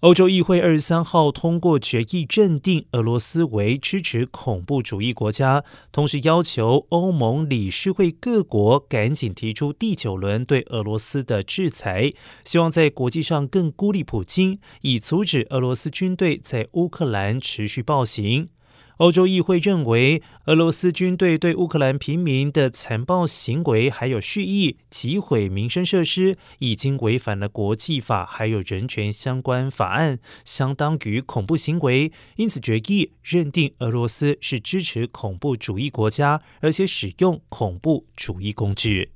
欧洲议会二十三号通过决议，认定俄罗斯为支持恐怖主义国家，同时要求欧盟理事会各国赶紧提出第九轮对俄罗斯的制裁，希望在国际上更孤立普京，以阻止俄罗斯军队在乌克兰持续暴行。欧洲议会认为，俄罗斯军队对乌克兰平民的残暴行为，还有蓄意击毁民生设施，已经违反了国际法还有人权相关法案，相当于恐怖行为。因此，决议认定俄罗斯是支持恐怖主义国家，而且使用恐怖主义工具。